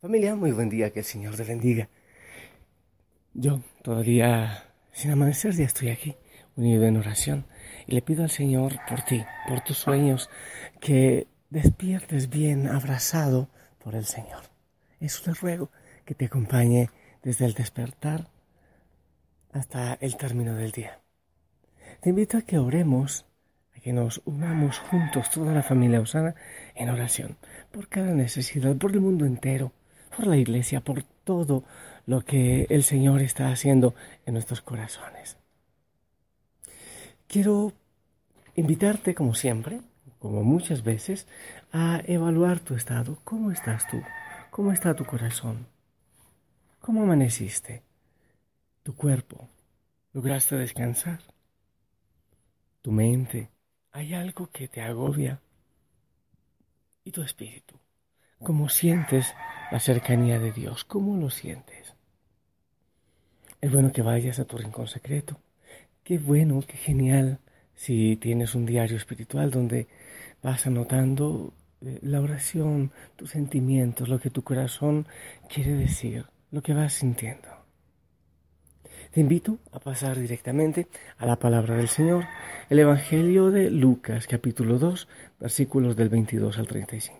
Familia, muy buen día, que el Señor te bendiga. Yo todavía, sin amanecer, ya estoy aquí, unido en oración, y le pido al Señor por ti, por tus sueños, que despiertes bien abrazado por el Señor. Eso le ruego, que te acompañe desde el despertar hasta el término del día. Te invito a que oremos, a que nos unamos juntos, toda la familia Osana, en oración, por cada necesidad, por el mundo entero, por la iglesia, por todo lo que el Señor está haciendo en nuestros corazones. Quiero invitarte, como siempre, como muchas veces, a evaluar tu estado. ¿Cómo estás tú? ¿Cómo está tu corazón? ¿Cómo amaneciste? ¿Tu cuerpo? ¿Lograste descansar? ¿Tu mente? ¿Hay algo que te agobia? ¿Y tu espíritu? ¿Cómo sientes la cercanía de Dios. ¿Cómo lo sientes? Es bueno que vayas a tu rincón secreto. Qué bueno, qué genial si tienes un diario espiritual donde vas anotando eh, la oración, tus sentimientos, lo que tu corazón quiere decir, lo que vas sintiendo. Te invito a pasar directamente a la palabra del Señor, el Evangelio de Lucas capítulo 2, versículos del 22 al 35.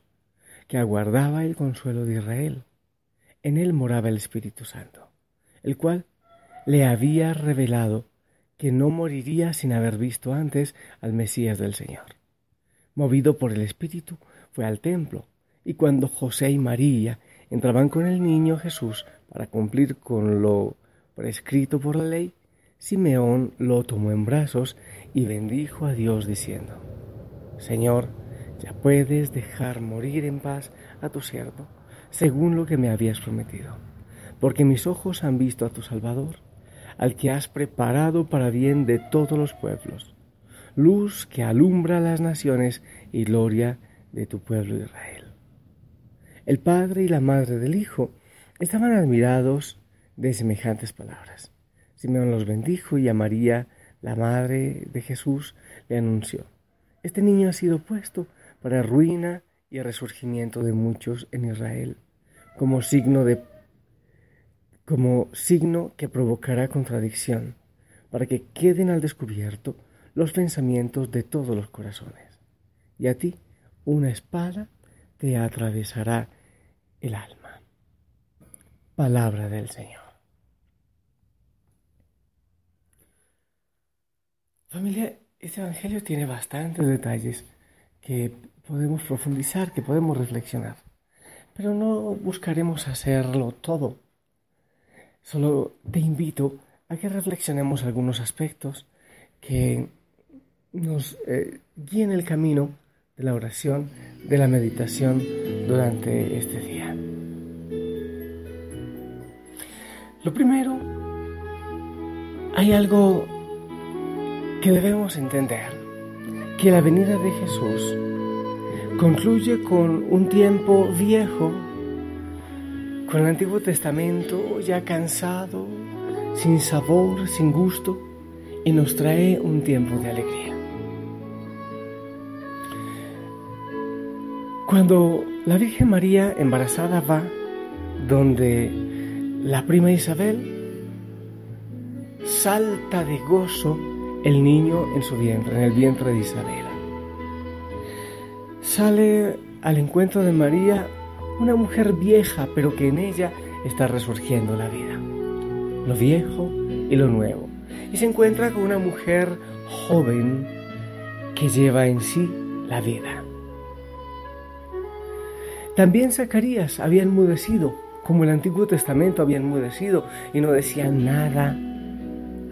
que aguardaba el consuelo de Israel. En él moraba el Espíritu Santo, el cual le había revelado que no moriría sin haber visto antes al Mesías del Señor. Movido por el Espíritu, fue al templo, y cuando José y María entraban con el niño Jesús para cumplir con lo prescrito por la ley, Simeón lo tomó en brazos y bendijo a Dios diciendo, Señor, ya puedes dejar morir en paz a tu siervo, según lo que me habías prometido, porque mis ojos han visto a tu Salvador, al que has preparado para bien de todos los pueblos, luz que alumbra las naciones y gloria de tu pueblo Israel. El padre y la madre del hijo estaban admirados de semejantes palabras. Simeón los bendijo y a María, la madre de Jesús, le anunció, Este niño ha sido puesto para ruina y resurgimiento de muchos en Israel, como signo de como signo que provocará contradicción, para que queden al descubierto los pensamientos de todos los corazones. Y a ti una espada te atravesará el alma. Palabra del Señor. Familia, este Evangelio tiene bastantes detalles que podemos profundizar, que podemos reflexionar. Pero no buscaremos hacerlo todo. Solo te invito a que reflexionemos algunos aspectos que nos eh, guíen el camino de la oración, de la meditación durante este día. Lo primero, hay algo que debemos entender que la venida de Jesús concluye con un tiempo viejo, con el Antiguo Testamento ya cansado, sin sabor, sin gusto, y nos trae un tiempo de alegría. Cuando la Virgen María embarazada va donde la prima Isabel, salta de gozo el niño en su vientre, en el vientre de Isabel. Sale al encuentro de María una mujer vieja, pero que en ella está resurgiendo la vida, lo viejo y lo nuevo. Y se encuentra con una mujer joven que lleva en sí la vida. También Zacarías había enmudecido, como el Antiguo Testamento había enmudecido, y no decía nada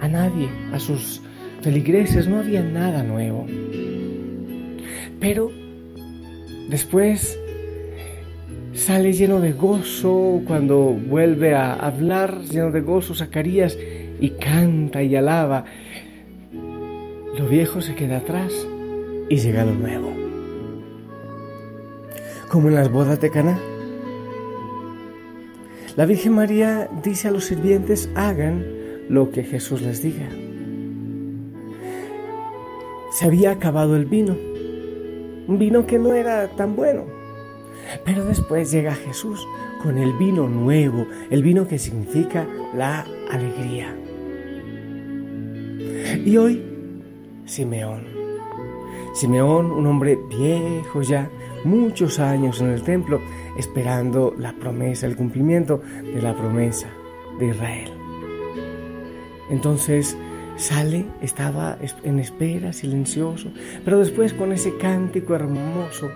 a nadie, a sus feligreses, no había nada nuevo. Pero después sale lleno de gozo cuando vuelve a hablar, lleno de gozo Zacarías, y canta y alaba. Lo viejo se queda atrás y llega lo nuevo. Como en las bodas de Caná. La Virgen María dice a los sirvientes, hagan lo que Jesús les diga. Se había acabado el vino, un vino que no era tan bueno. Pero después llega Jesús con el vino nuevo, el vino que significa la alegría. Y hoy, Simeón. Simeón, un hombre viejo ya, muchos años en el templo, esperando la promesa, el cumplimiento de la promesa de Israel. Entonces sale, estaba en espera, silencioso, pero después con ese cántico hermoso,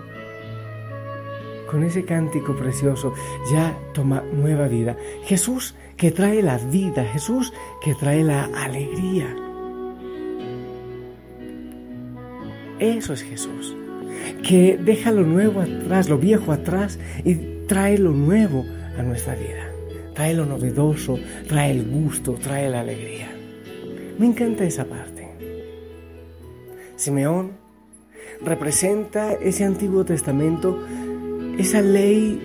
con ese cántico precioso, ya toma nueva vida. Jesús que trae la vida, Jesús que trae la alegría. Eso es Jesús, que deja lo nuevo atrás, lo viejo atrás y trae lo nuevo a nuestra vida. Trae lo novedoso, trae el gusto, trae la alegría. Me encanta esa parte. Simeón representa ese Antiguo Testamento, esa ley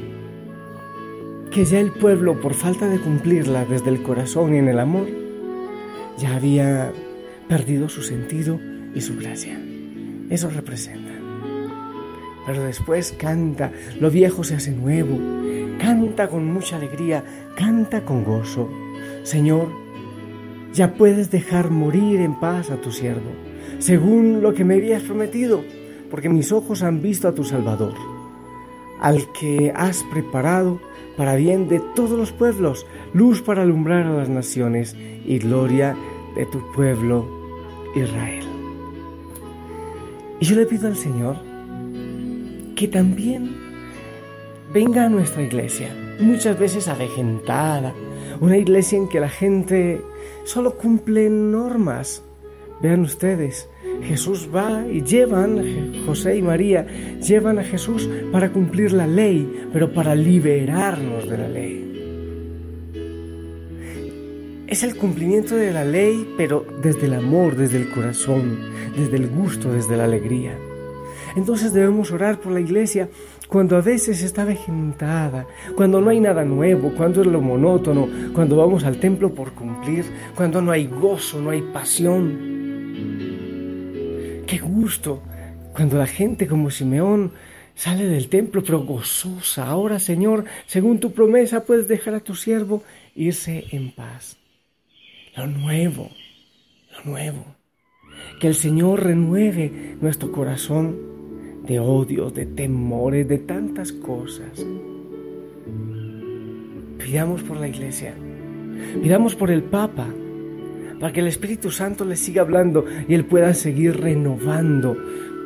que ya el pueblo, por falta de cumplirla desde el corazón y en el amor, ya había perdido su sentido y su gracia. Eso representa. Pero después canta, lo viejo se hace nuevo, canta con mucha alegría, canta con gozo. Señor, ya puedes dejar morir en paz a tu siervo, según lo que me habías prometido, porque mis ojos han visto a tu Salvador, al que has preparado para bien de todos los pueblos, luz para alumbrar a las naciones y gloria de tu pueblo Israel. Y yo le pido al Señor que también venga a nuestra iglesia, muchas veces avejentada, una iglesia en que la gente solo cumple normas. Vean ustedes, Jesús va y llevan, José y María llevan a Jesús para cumplir la ley, pero para liberarnos de la ley. Es el cumplimiento de la ley, pero desde el amor, desde el corazón, desde el gusto, desde la alegría. Entonces debemos orar por la iglesia cuando a veces está vegetada, cuando no hay nada nuevo, cuando es lo monótono, cuando vamos al templo por cumplir, cuando no hay gozo, no hay pasión. Qué gusto cuando la gente como Simeón sale del templo pero gozosa. Ahora, Señor, según tu promesa, puedes dejar a tu siervo irse en paz lo nuevo, lo nuevo. Que el Señor renueve nuestro corazón de odios, de temores, de tantas cosas. Pidamos por la iglesia, pidamos por el Papa, para que el Espíritu Santo le siga hablando y él pueda seguir renovando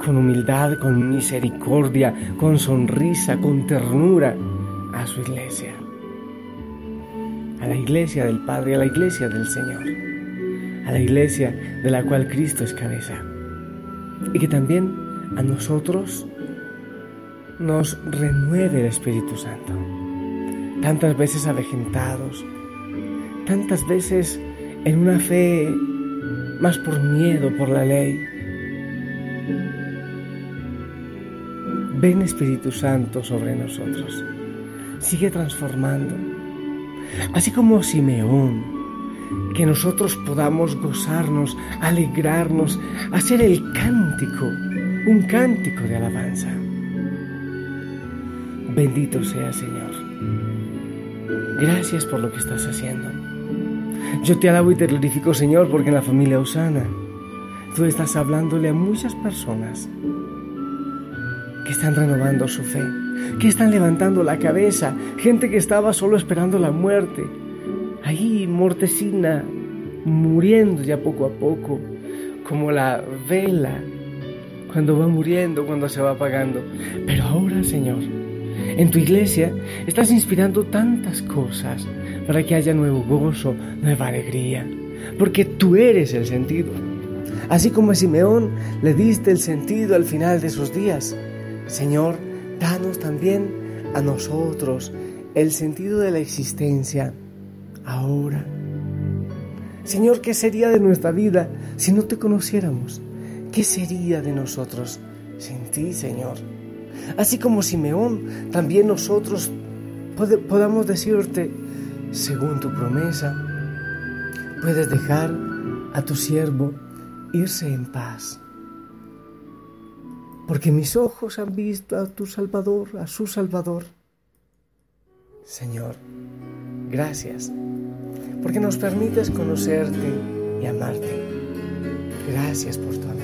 con humildad, con misericordia, con sonrisa, con ternura a su iglesia a la iglesia del Padre, a la iglesia del Señor, a la iglesia de la cual Cristo es cabeza. Y que también a nosotros nos renueve el Espíritu Santo. Tantas veces avejentados, tantas veces en una fe más por miedo, por la ley. Ven Espíritu Santo sobre nosotros. Sigue transformando así como Simeón, que nosotros podamos gozarnos, alegrarnos, hacer el cántico, un cántico de alabanza. Bendito sea Señor. Gracias por lo que estás haciendo. Yo te alabo y te glorifico, Señor, porque en la familia Osana tú estás hablándole a muchas personas que están renovando su fe, que están levantando la cabeza, gente que estaba solo esperando la muerte, ahí mortecina, muriendo ya poco a poco, como la vela cuando va muriendo, cuando se va apagando. Pero ahora, Señor, en tu iglesia estás inspirando tantas cosas para que haya nuevo gozo, nueva alegría, porque tú eres el sentido. Así como a Simeón le diste el sentido al final de sus días, Señor, danos también a nosotros el sentido de la existencia ahora. Señor, ¿qué sería de nuestra vida si no te conociéramos? ¿Qué sería de nosotros sin ti, Señor? Así como Simeón, también nosotros podamos decirte, según tu promesa, puedes dejar a tu siervo irse en paz. Porque mis ojos han visto a tu Salvador, a su Salvador. Señor, gracias, porque nos permites conocerte y amarte. Gracias por tu amor,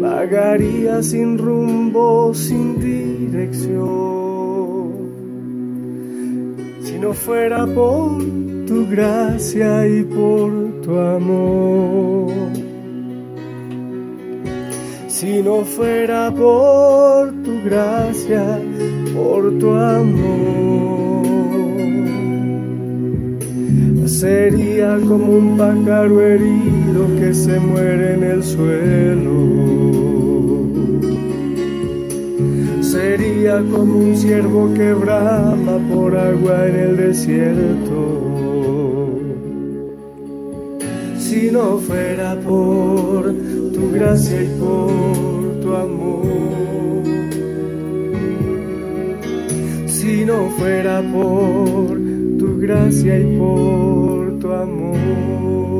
vagaría sin rumbo, sin dirección. Si no fuera por tu gracia y por tu amor. Si no fuera por tu gracia, por tu amor sería como un pájaro herido que se muere en el suelo. Sería como un ciervo que brama por agua en el desierto. Si no fuera por tu gracia y por tu amor. Si no fuera por tu gracia y por tu amor.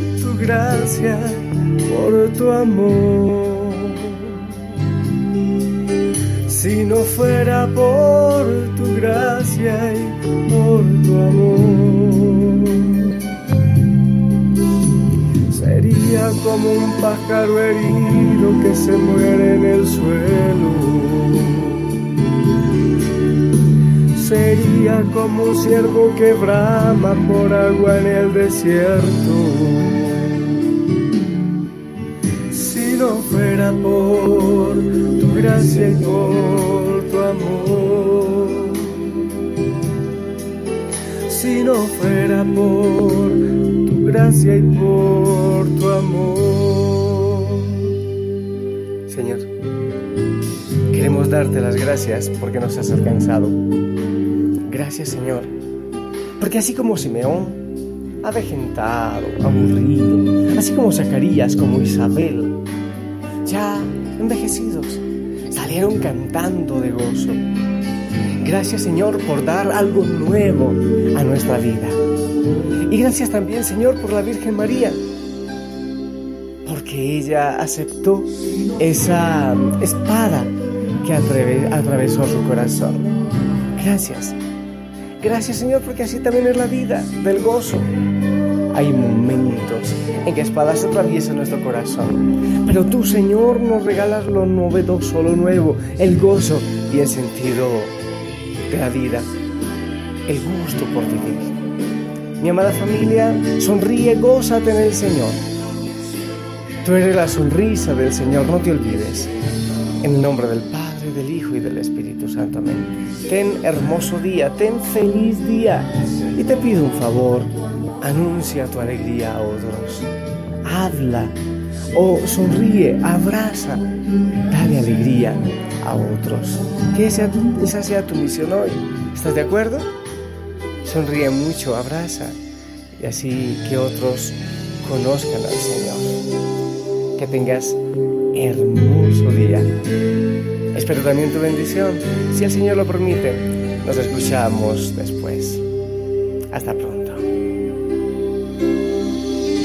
gracia, por tu amor. Si no fuera por tu gracia y por tu amor. Sería como un pájaro herido que se muere en el suelo sería como un ciervo que brama por agua en el desierto. Por tu gracia y por tu amor. Si no fuera por tu gracia y por tu amor. Señor, queremos darte las gracias porque nos has alcanzado Gracias Señor, porque así como Simeón, avejentado, aburrido, así como Zacarías, como Isabel, ya envejecidos, salieron cantando de gozo. Gracias Señor por dar algo nuevo a nuestra vida. Y gracias también Señor por la Virgen María, porque ella aceptó esa espada que atravesó su corazón. Gracias. Gracias Señor porque así también es la vida del gozo. Hay momentos en que espadas atraviesa nuestro corazón, pero tú Señor nos regalas lo novedoso, lo nuevo, el gozo y el sentido de la vida, el gusto por vivir. Mi amada familia, sonríe, gózate en el Señor. Tú eres la sonrisa del Señor, no te olvides. En el nombre del Padre, del Hijo y del Espíritu Santo. Amén. Ten hermoso día, ten feliz día. Y te pido un favor, anuncia tu alegría a otros. Habla o sonríe, abraza, dale alegría a otros. Que esa, esa sea tu misión hoy. ¿Estás de acuerdo? Sonríe mucho, abraza y así que otros conozcan al Señor. Que tengas hermoso día. Espero también tu bendición. Si el Señor lo permite, nos escuchamos después. Hasta pronto.